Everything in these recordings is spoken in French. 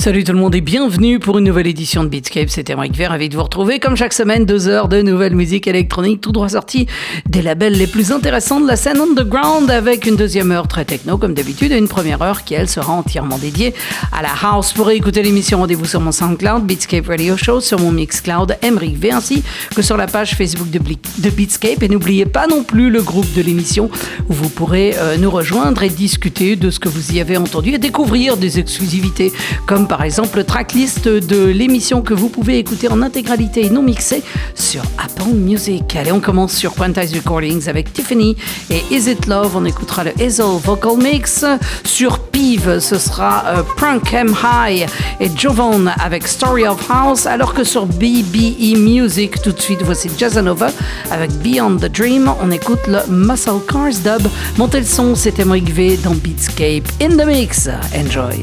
Salut tout le monde et bienvenue pour une nouvelle édition de Beatscape. C'était Mike Vert, ravi de vous retrouver comme chaque semaine, deux heures de nouvelle musique électronique tout droit sortie des labels les plus intéressants de la scène underground avec une deuxième heure très techno comme d'habitude et une première heure qui elle sera entièrement dédiée à la house. Pour écouter l'émission, rendez-vous sur mon SoundCloud Beatscape Radio Show, sur mon Mixcloud Emric V ainsi que sur la page Facebook de, de Beatscape et n'oubliez pas non plus le groupe de l'émission où vous pourrez euh, nous rejoindre et discuter de ce que vous y avez entendu et découvrir des exclusivités comme par exemple le tracklist de l'émission que vous pouvez écouter en intégralité et non mixée sur Apple Music. Allez, on commence sur Quantize Recordings avec Tiffany et Is It Love. On écoutera le Hazel Vocal Mix. Sur Pive, ce sera euh, Prank M High et Jovan avec Story of House. Alors que sur BBE Music, tout de suite, voici Jazzanova avec Beyond the Dream. On écoute le Muscle Cars Dub. Montez le son, c'était Moïse V dans Beatscape in the Mix. Enjoy.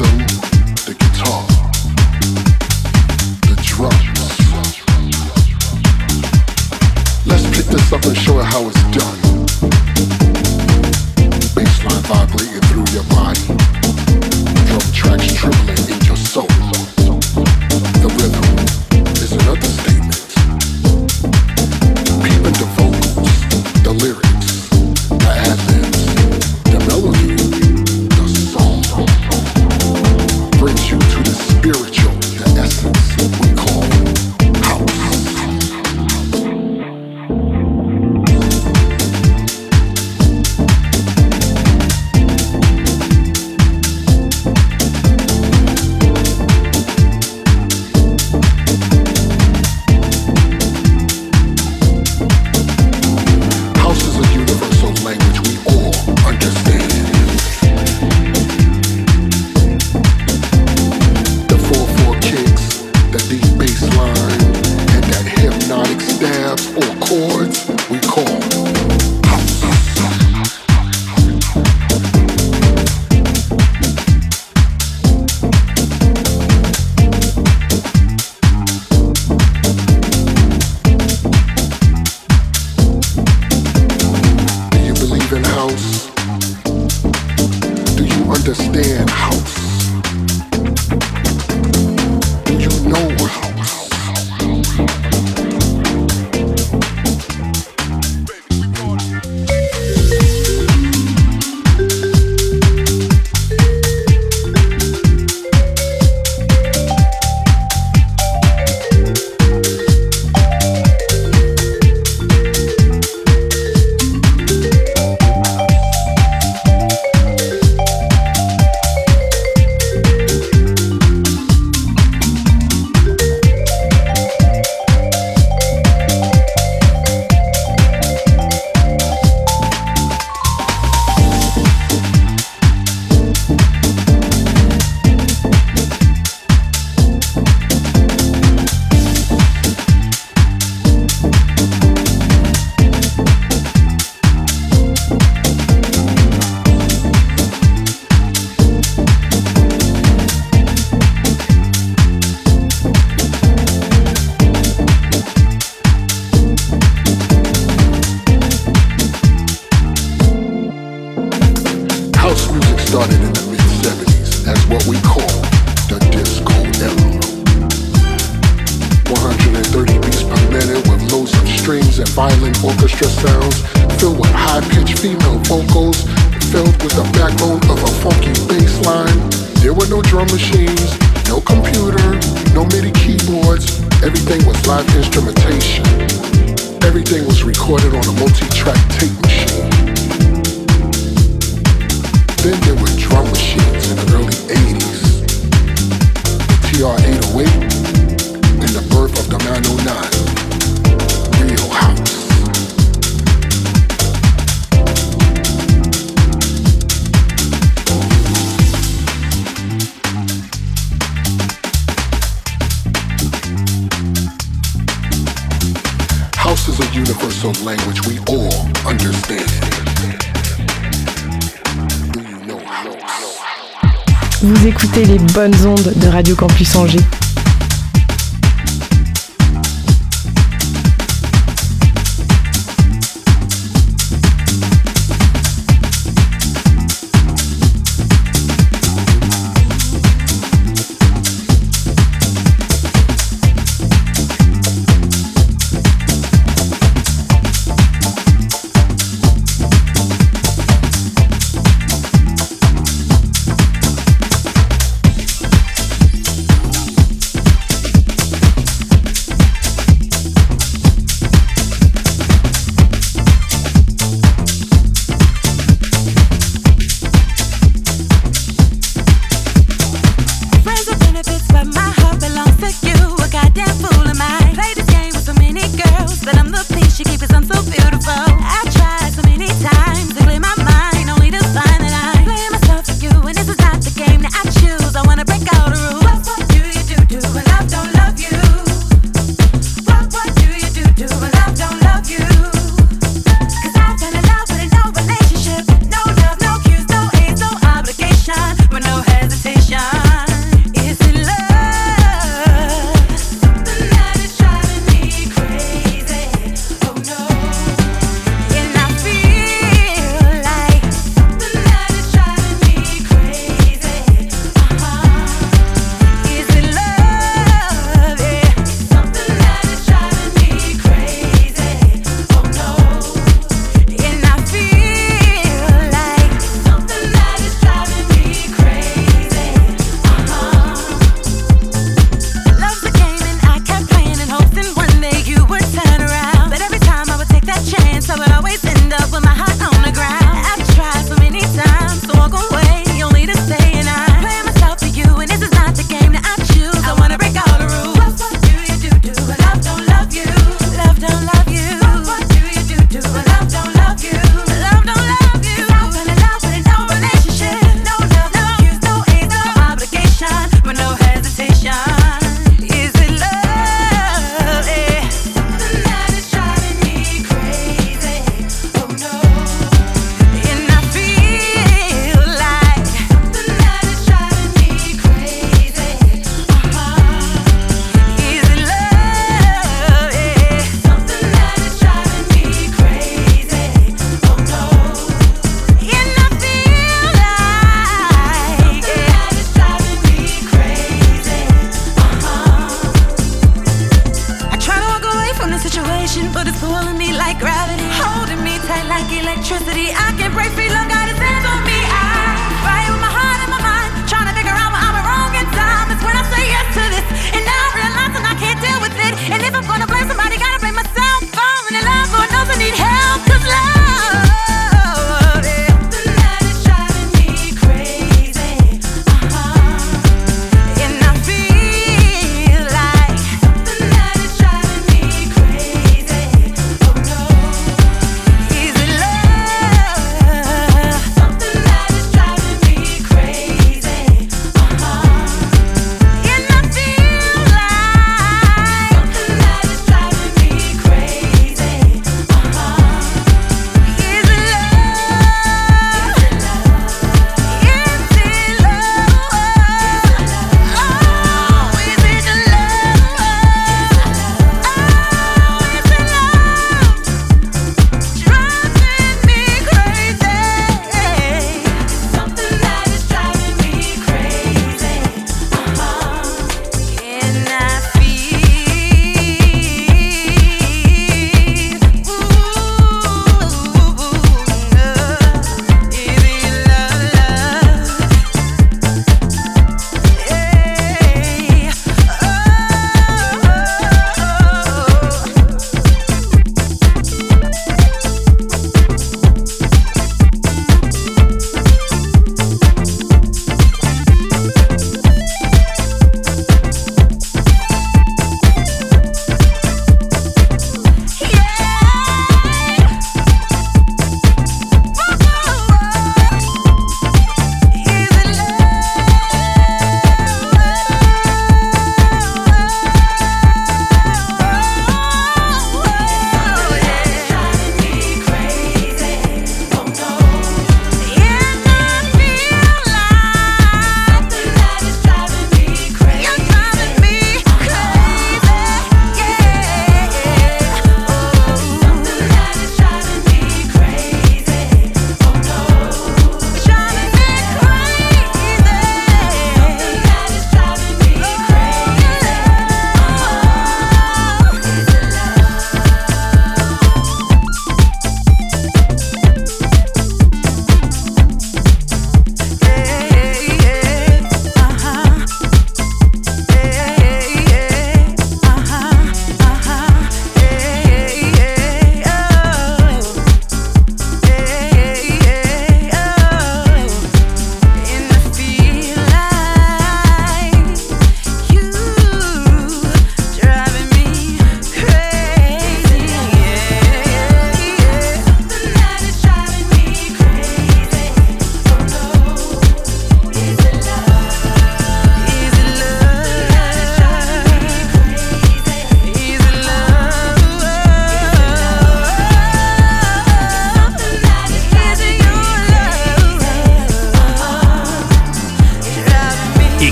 rhythm bonnes ondes de Radio Campus Angers.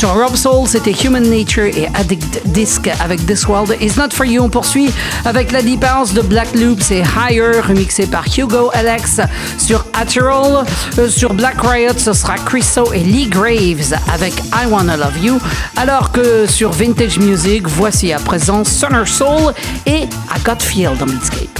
Sur Rob Soul, c'était Human Nature et Addict Disc avec This World Is Not For You. On poursuit avec la Deep House de Black Loops et Higher, remixé par Hugo Alex sur Atterall. Euh, sur Black Riot, ce sera Chriso et Lee Graves avec I Wanna Love You. Alors que sur Vintage Music, voici à présent Summer Soul et I Got Feel dans Beatscape.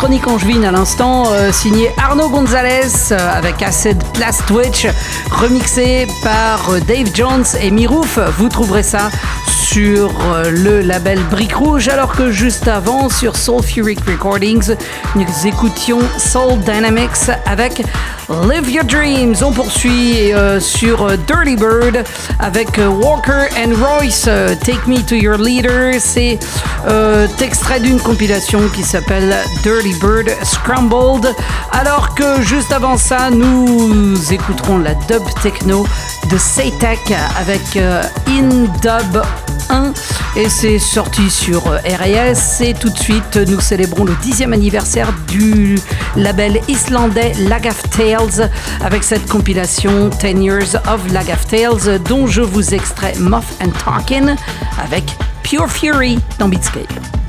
Électronique angevine à l'instant, euh, signé Arnaud Gonzalez euh, avec Acid Twitch, remixé par euh, Dave Jones et Mirouf. Vous trouverez ça sur euh, le label Brick Rouge, alors que juste avant, sur Sulfuric Recordings, nous écoutions Soul Dynamics avec Live Your Dreams. On poursuit sur Dirty Bird avec Walker and Royce, Take Me to Your Leader. C'est extrait d'une compilation qui s'appelle Dirty Bird Scrambled. Alors que juste avant ça, nous écouterons la dub techno de Saytech avec In Dub et c'est sorti sur euh, RAS. Et tout de suite, nous célébrons le dixième anniversaire du label islandais Lagaf Tales avec cette compilation 10 Years of Lagaf Tales dont je vous extrais Muff and Talkin' avec Pure Fury dans Beatscape.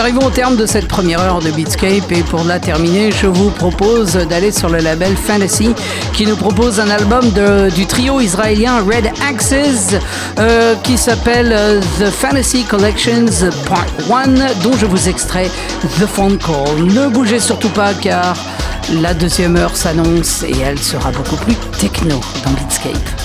Arrivons au terme de cette première heure de Beatscape et pour la terminer, je vous propose d'aller sur le label Fantasy qui nous propose un album du trio israélien Red Axes euh, qui s'appelle euh, The Fantasy Collections Part 1 dont je vous extrais The Phone Call. Ne bougez surtout pas car la deuxième heure s'annonce et elle sera beaucoup plus techno dans Beatscape.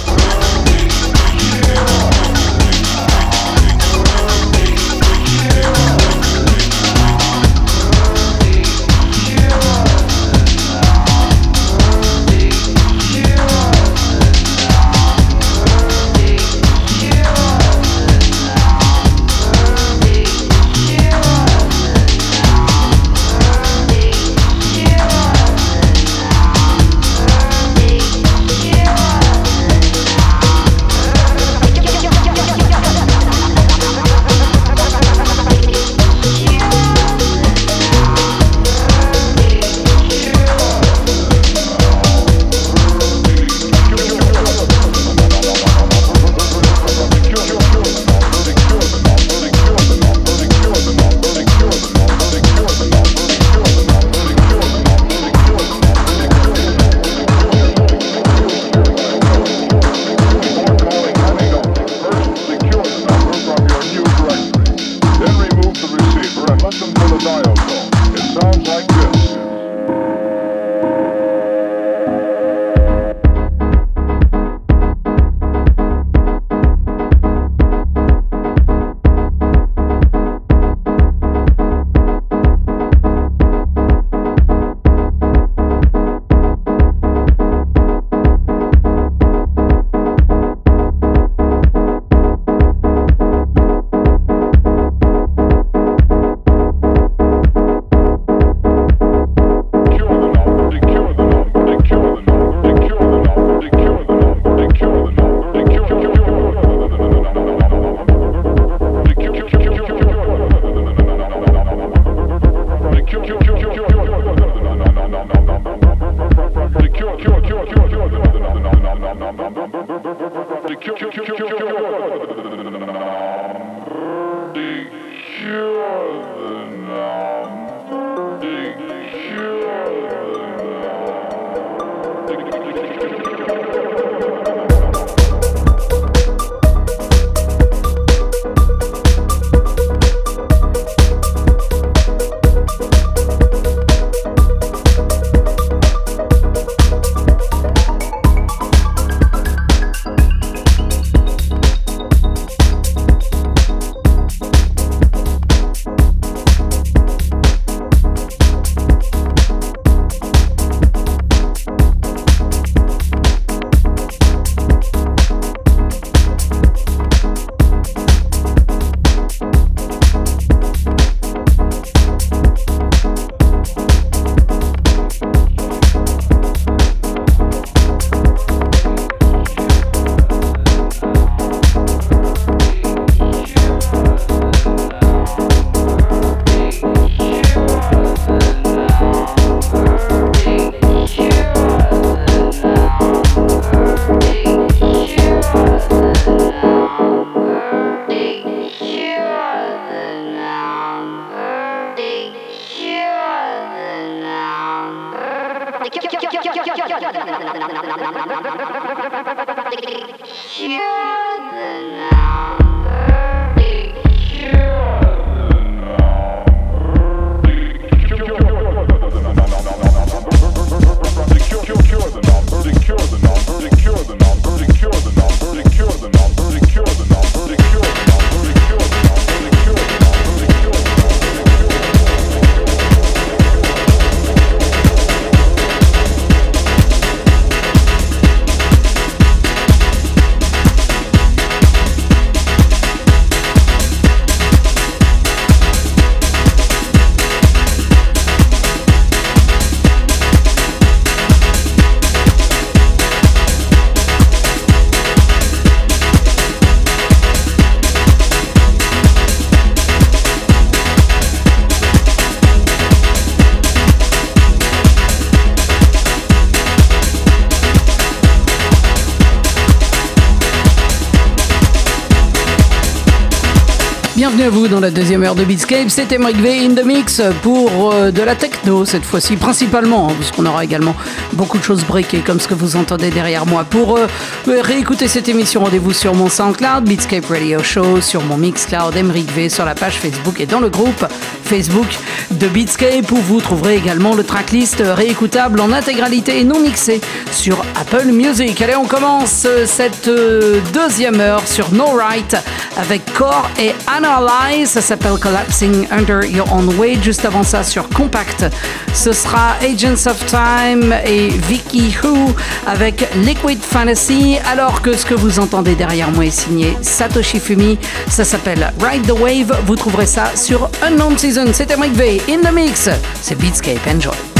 La deuxième heure de Beatscape. C'était Mike V in the mix pour euh, de la techno cette fois-ci, principalement, hein, parce qu'on aura également beaucoup de choses breakées comme ce que vous entendez derrière moi. Pour euh, réécouter cette émission, rendez-vous sur mon SoundCloud, Beatscape Radio Show, sur mon Mixcloud, Emric V, sur la page Facebook et dans le groupe Facebook de Beatscape où vous trouverez également le tracklist réécoutable en intégralité et non mixé sur Apple Music. Allez, on commence cette euh, deuxième heure sur No Right avec Core et Analyze. Ça s'appelle Collapsing Under Your Own Weight. Juste avant ça, sur Compact, ce sera Agents of Time et Vicky Who avec Liquid Fantasy. Alors que ce que vous entendez derrière moi est signé Satoshi Fumi. Ça s'appelle Ride the Wave. Vous trouverez ça sur Unknown Season. C'était Mike V in the mix. C'est Beatscape. Enjoy.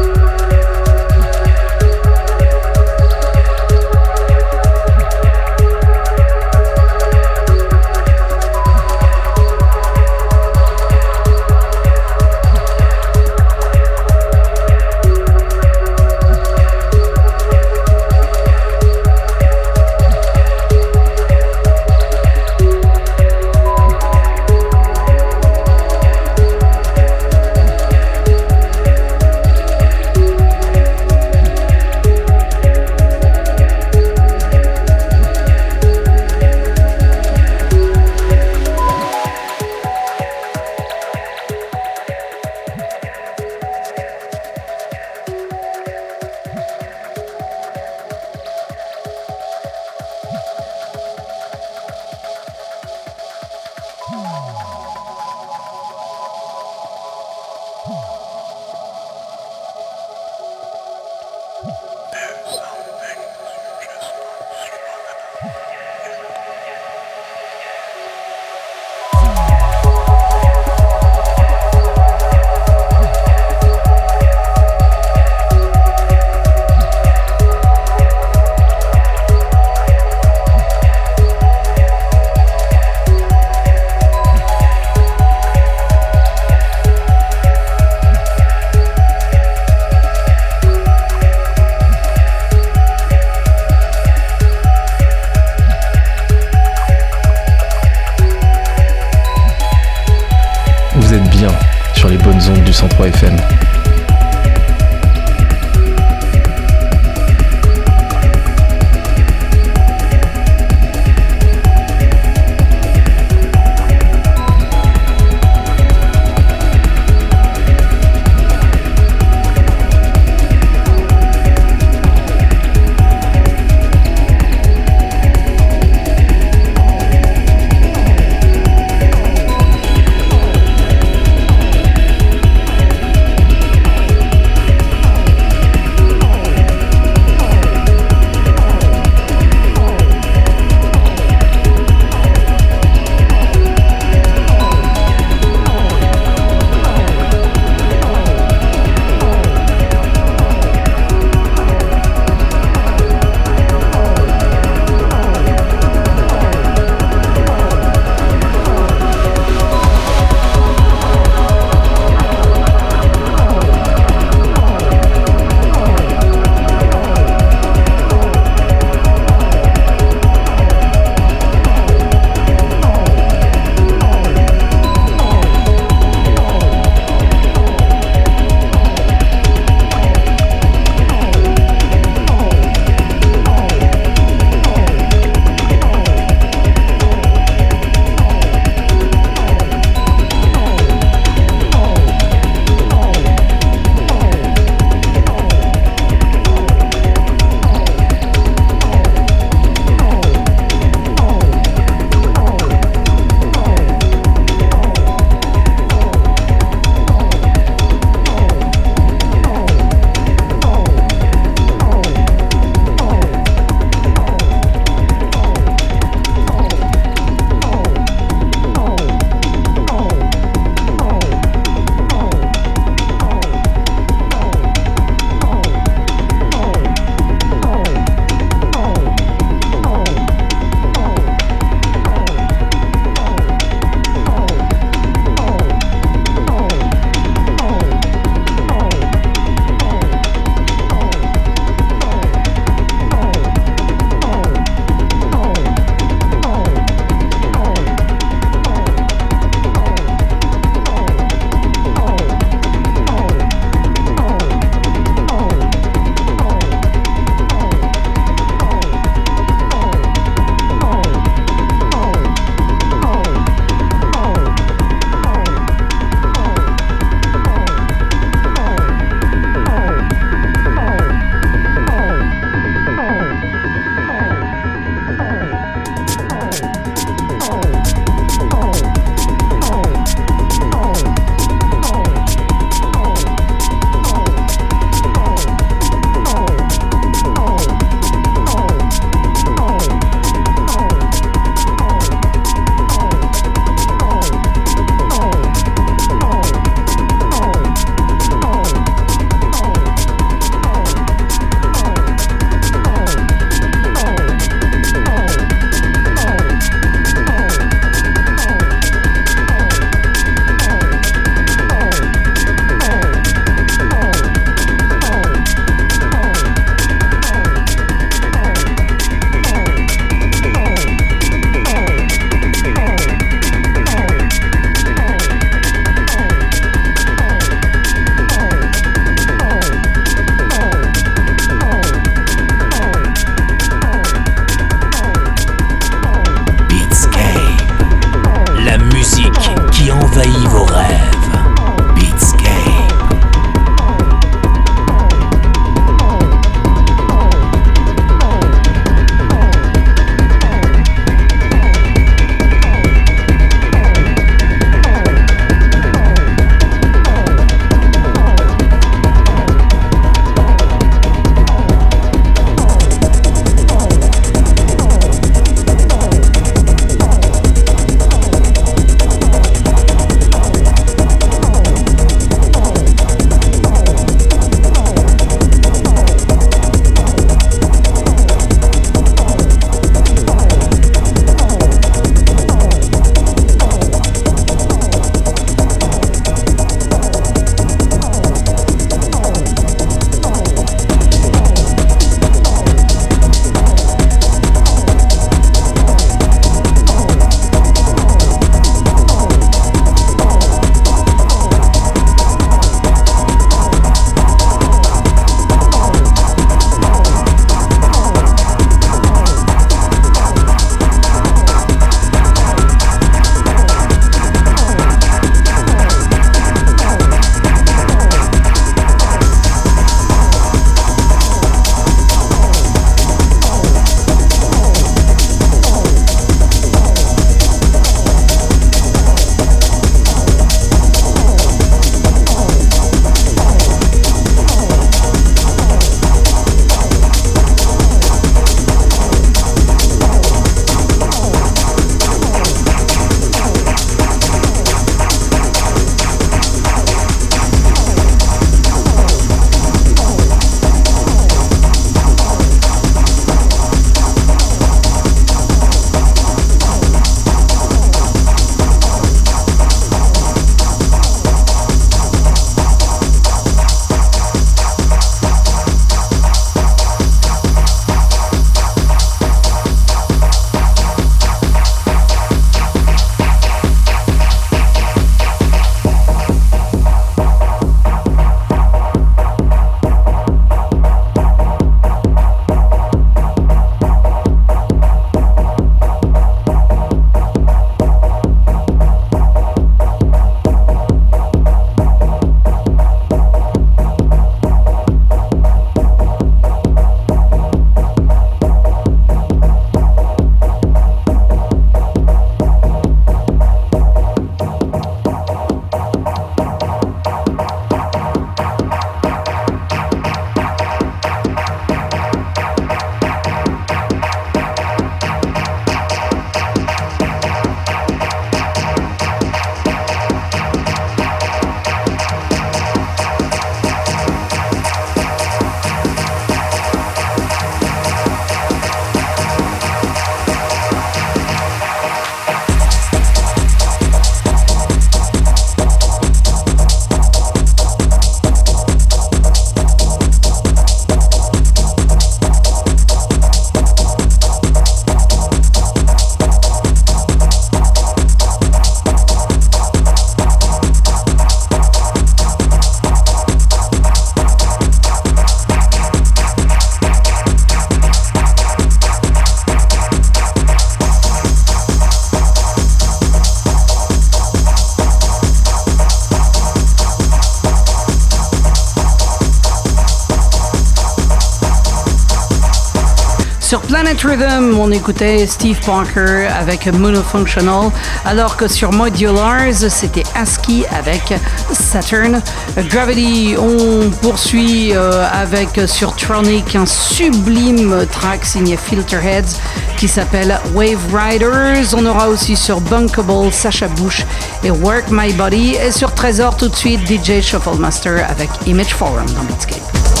Rhythm, on écoutait Steve Parker avec Monofunctional, alors que sur Modulars, c'était ASCII avec Saturn. Gravity, on poursuit euh, avec sur Tronic un sublime track signé Filterheads qui s'appelle Wave Riders. On aura aussi sur Bunkable Sacha Bush et Work My Body. Et sur Trésor, tout de suite, DJ Shuffle Master avec Image Forum dans Beatscape.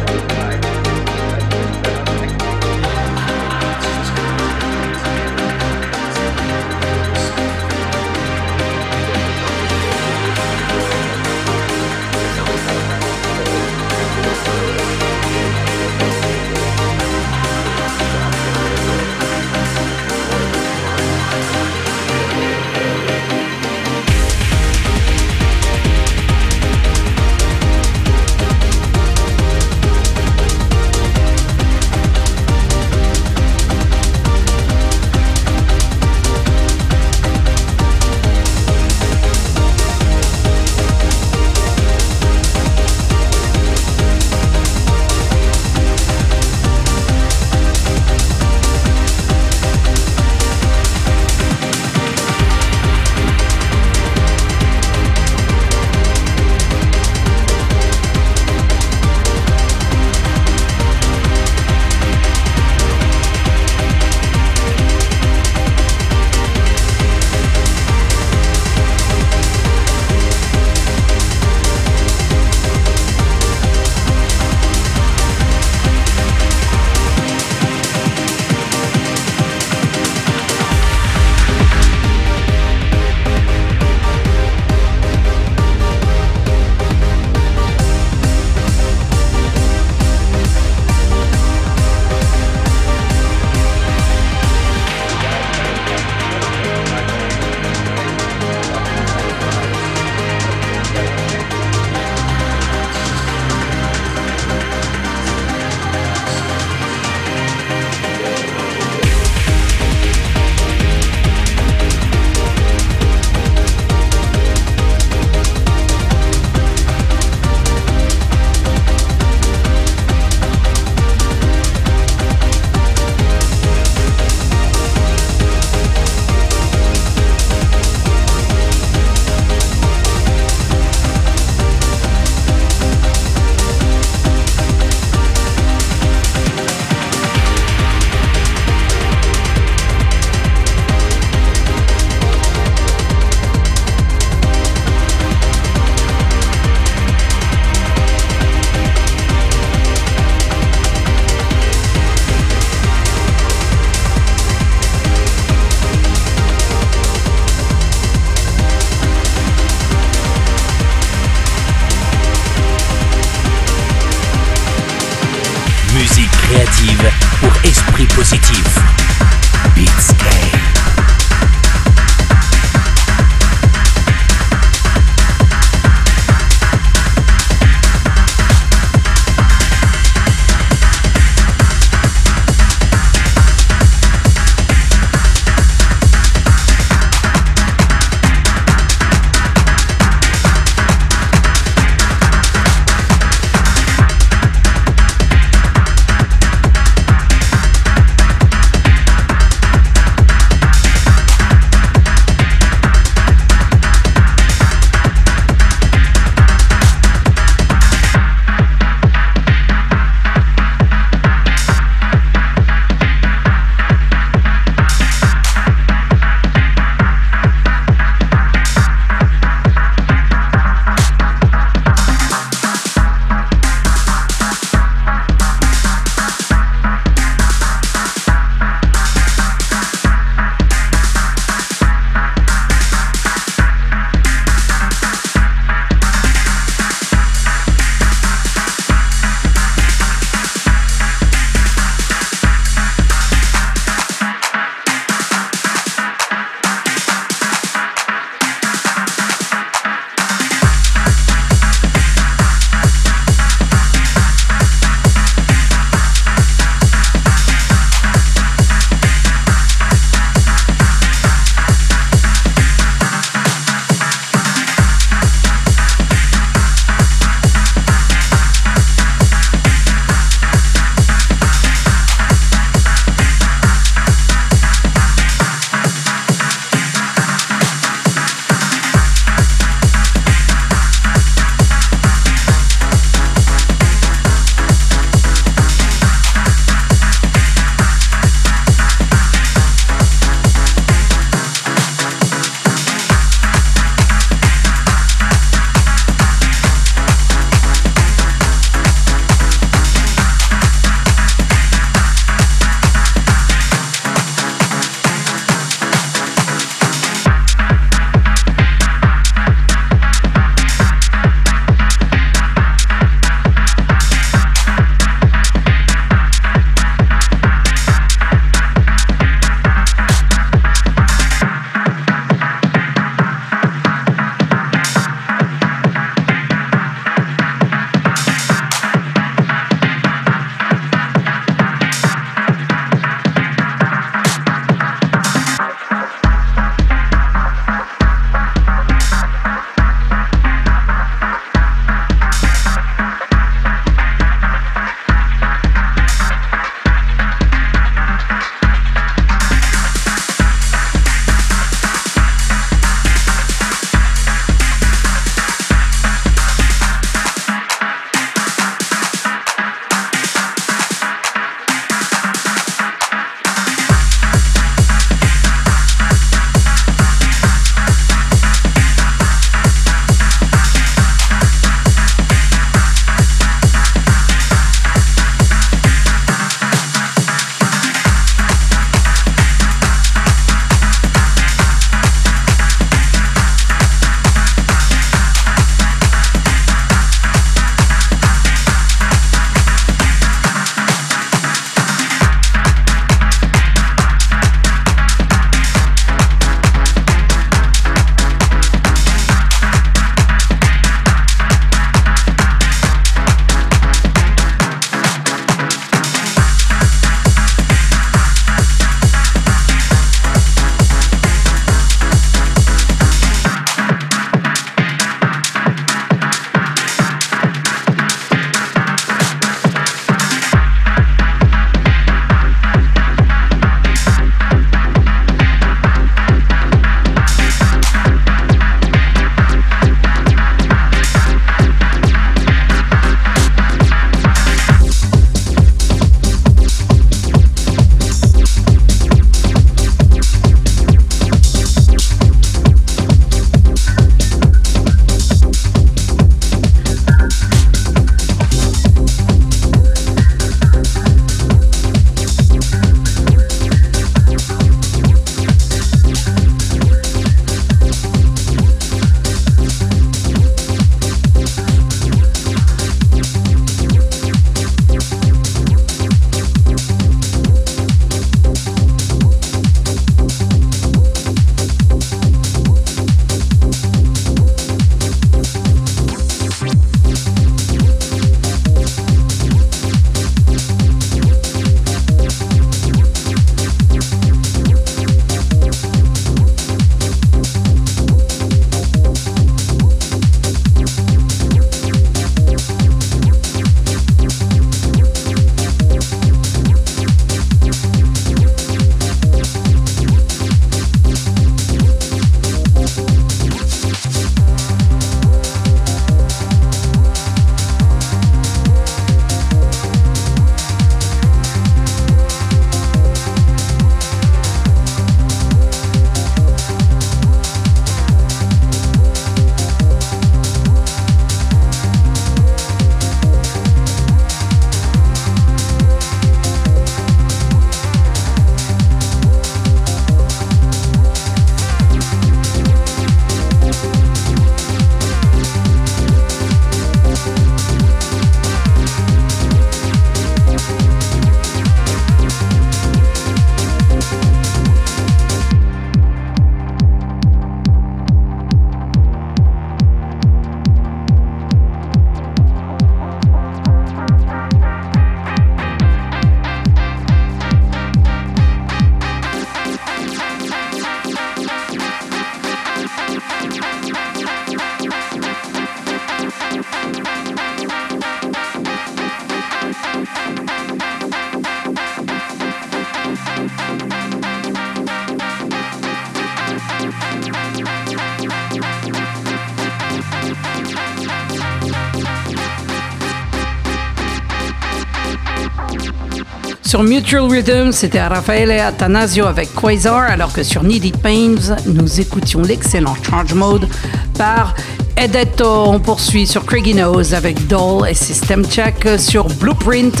Sur Mutual Rhythm, c'était Raffaele Atanasio avec Quasar, alors que sur Needy Pains, nous écoutions l'excellent Charge Mode par Edetto. On poursuit sur Craigie Nose avec Doll et System Check sur Blueprint.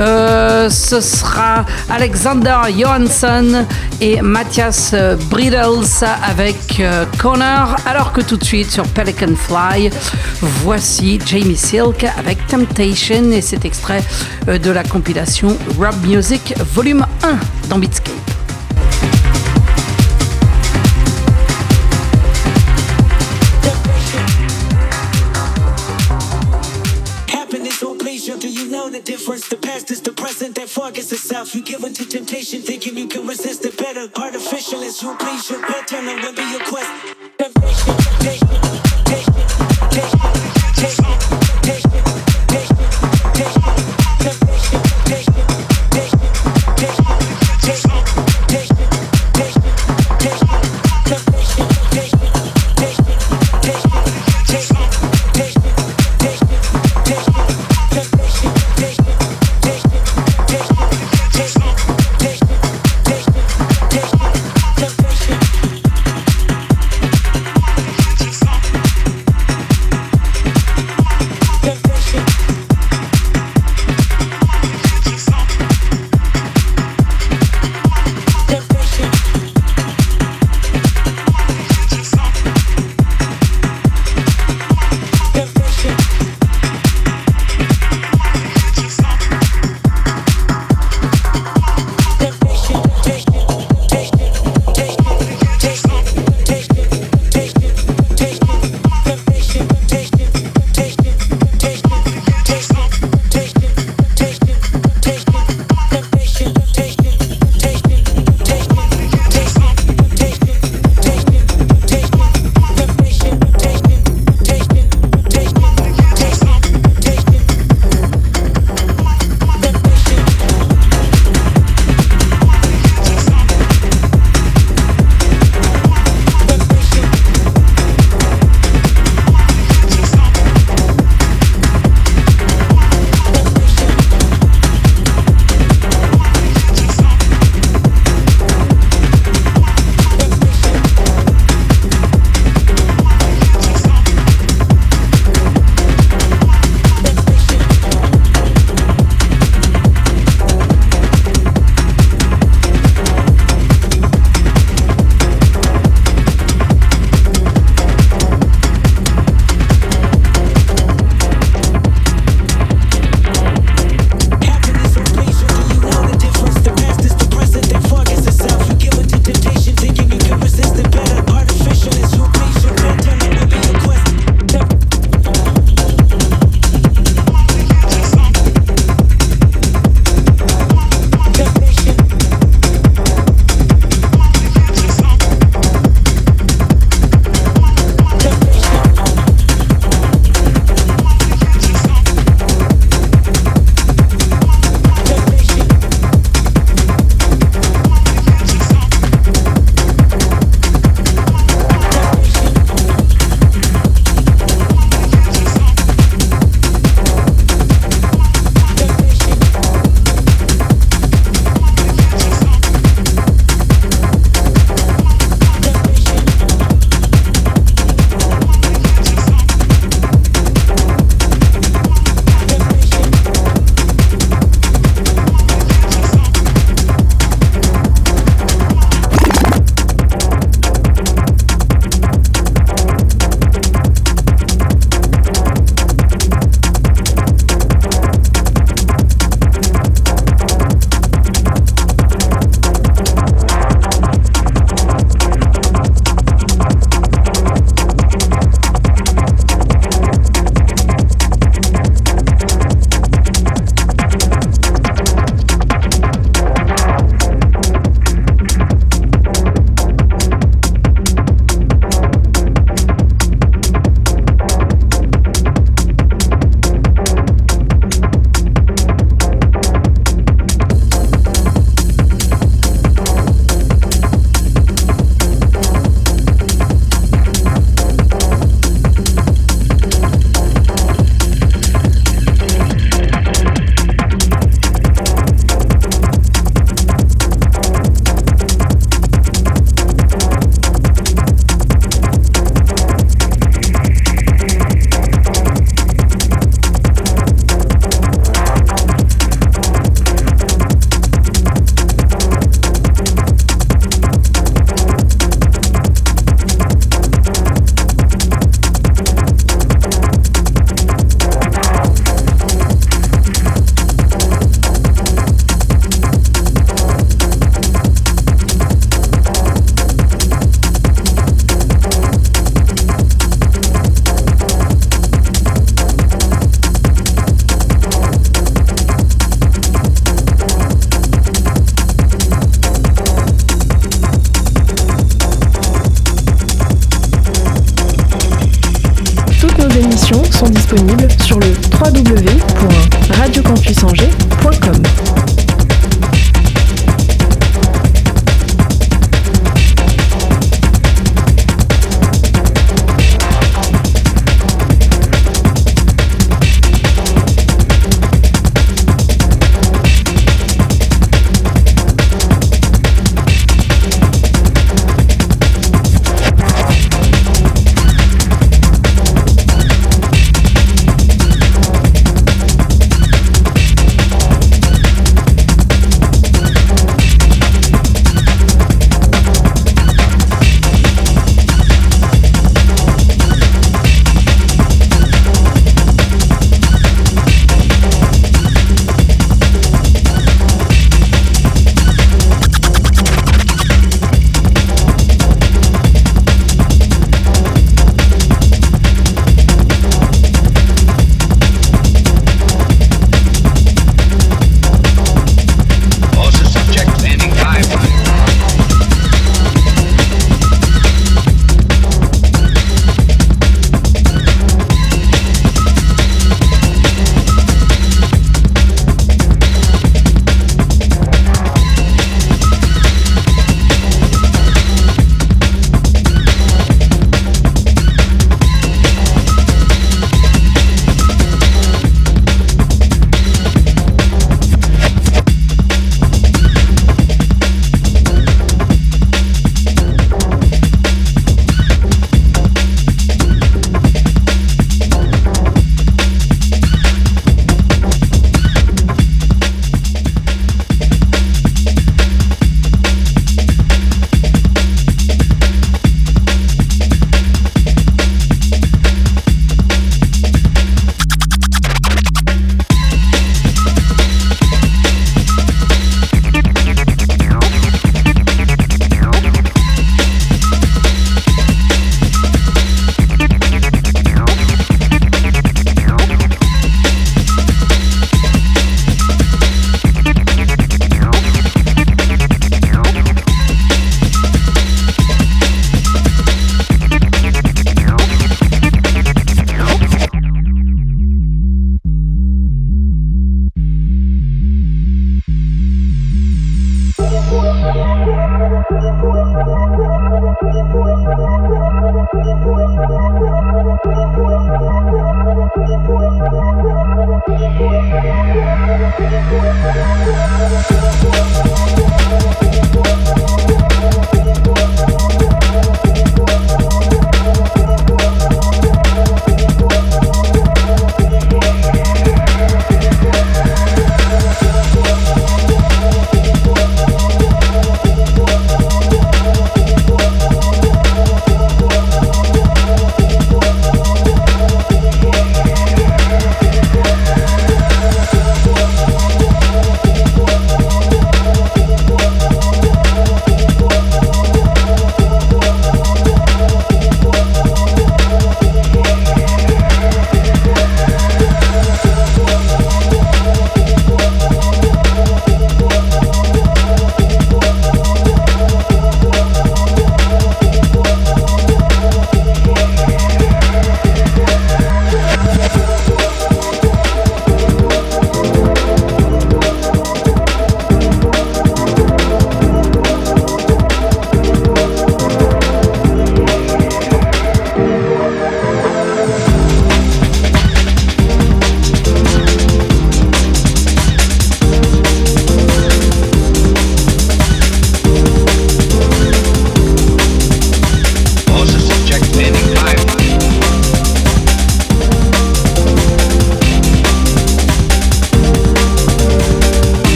Euh, ce sera Alexander Johansson et Matthias Bridels avec euh, Connor, alors que tout de suite sur Pelican Fly, voici Jamie Silk avec Temptation et cet extrait euh, de la compilation Rob Music Volume 1 dans Beatscape. You please, your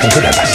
ce moment avec un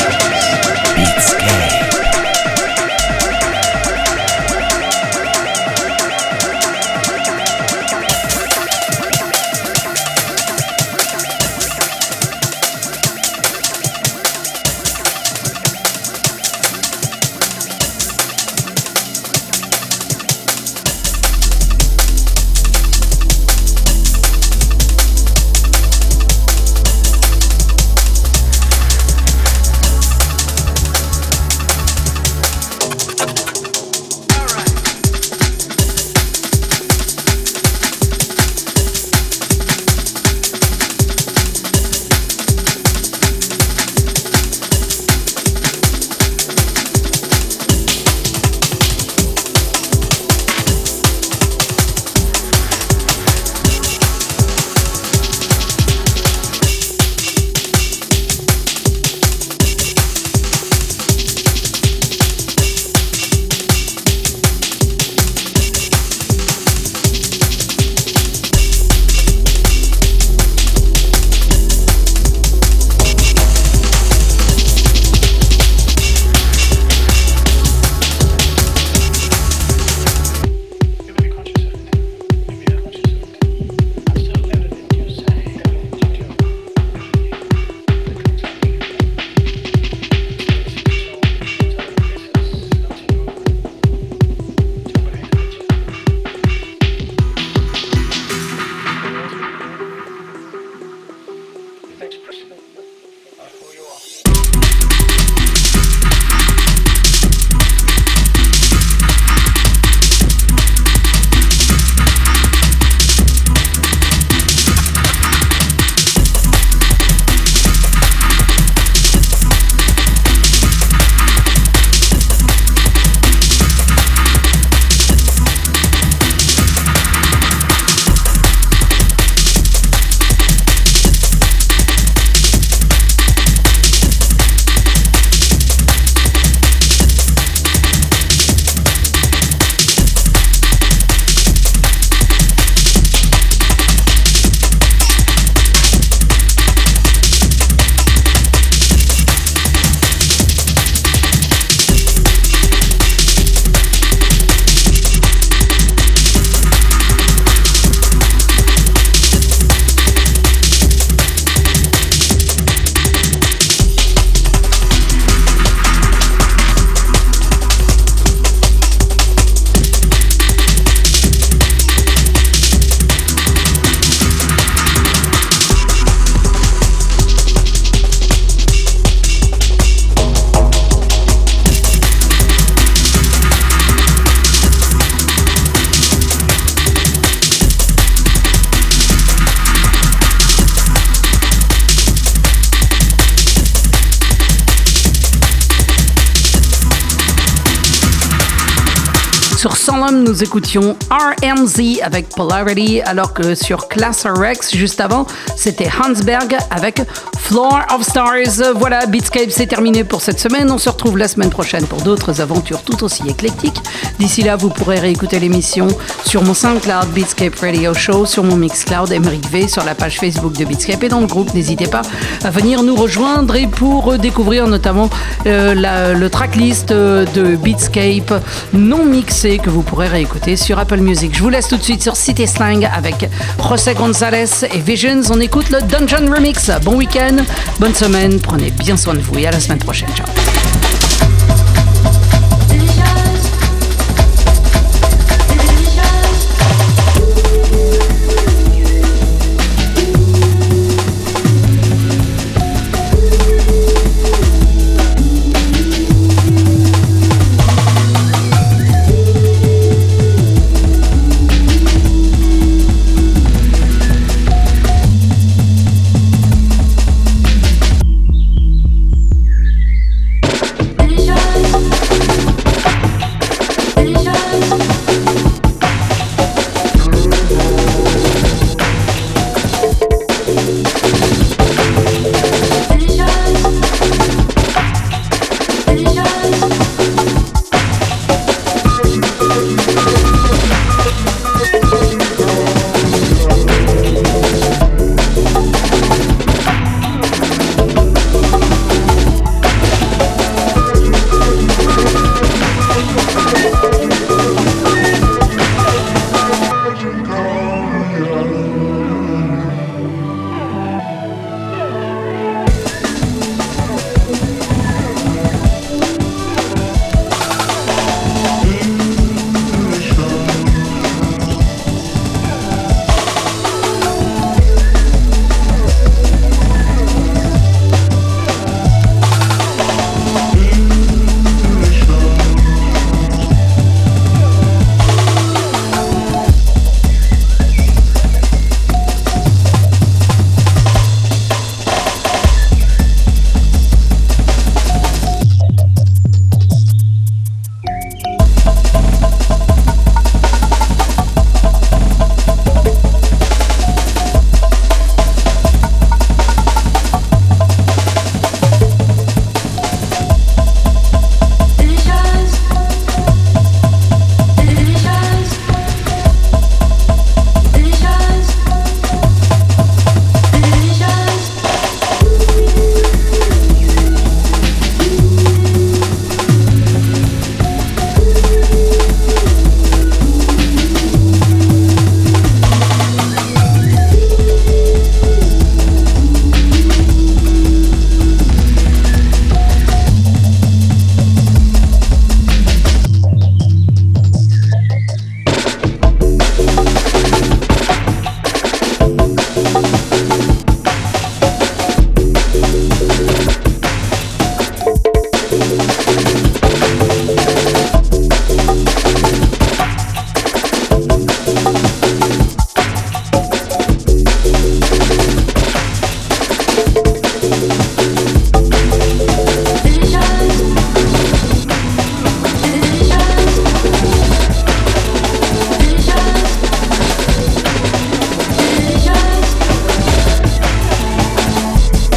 Nous écoutions RMZ avec Polarity, alors que sur Class Rex, juste avant, c'était Hansberg avec Floor of Stars. Voilà, Beatscape, c'est terminé pour cette semaine. On se retrouve la semaine prochaine pour d'autres aventures tout aussi éclectiques. D'ici là, vous pourrez réécouter l'émission sur mon SoundCloud Beatscape Radio Show, sur mon Mixcloud Emeric V, sur la page Facebook de Beatscape et dans le groupe. N'hésitez pas à venir nous rejoindre et pour découvrir notamment euh, le tracklist euh, de Beatscape non mixé que vous pourrez réécouter sur Apple Music. Je vous laisse tout de suite sur City Slang avec José González et Visions. On écoute le Dungeon Remix. Bon week-end, bonne semaine, prenez bien soin de vous et à la semaine prochaine. Ciao.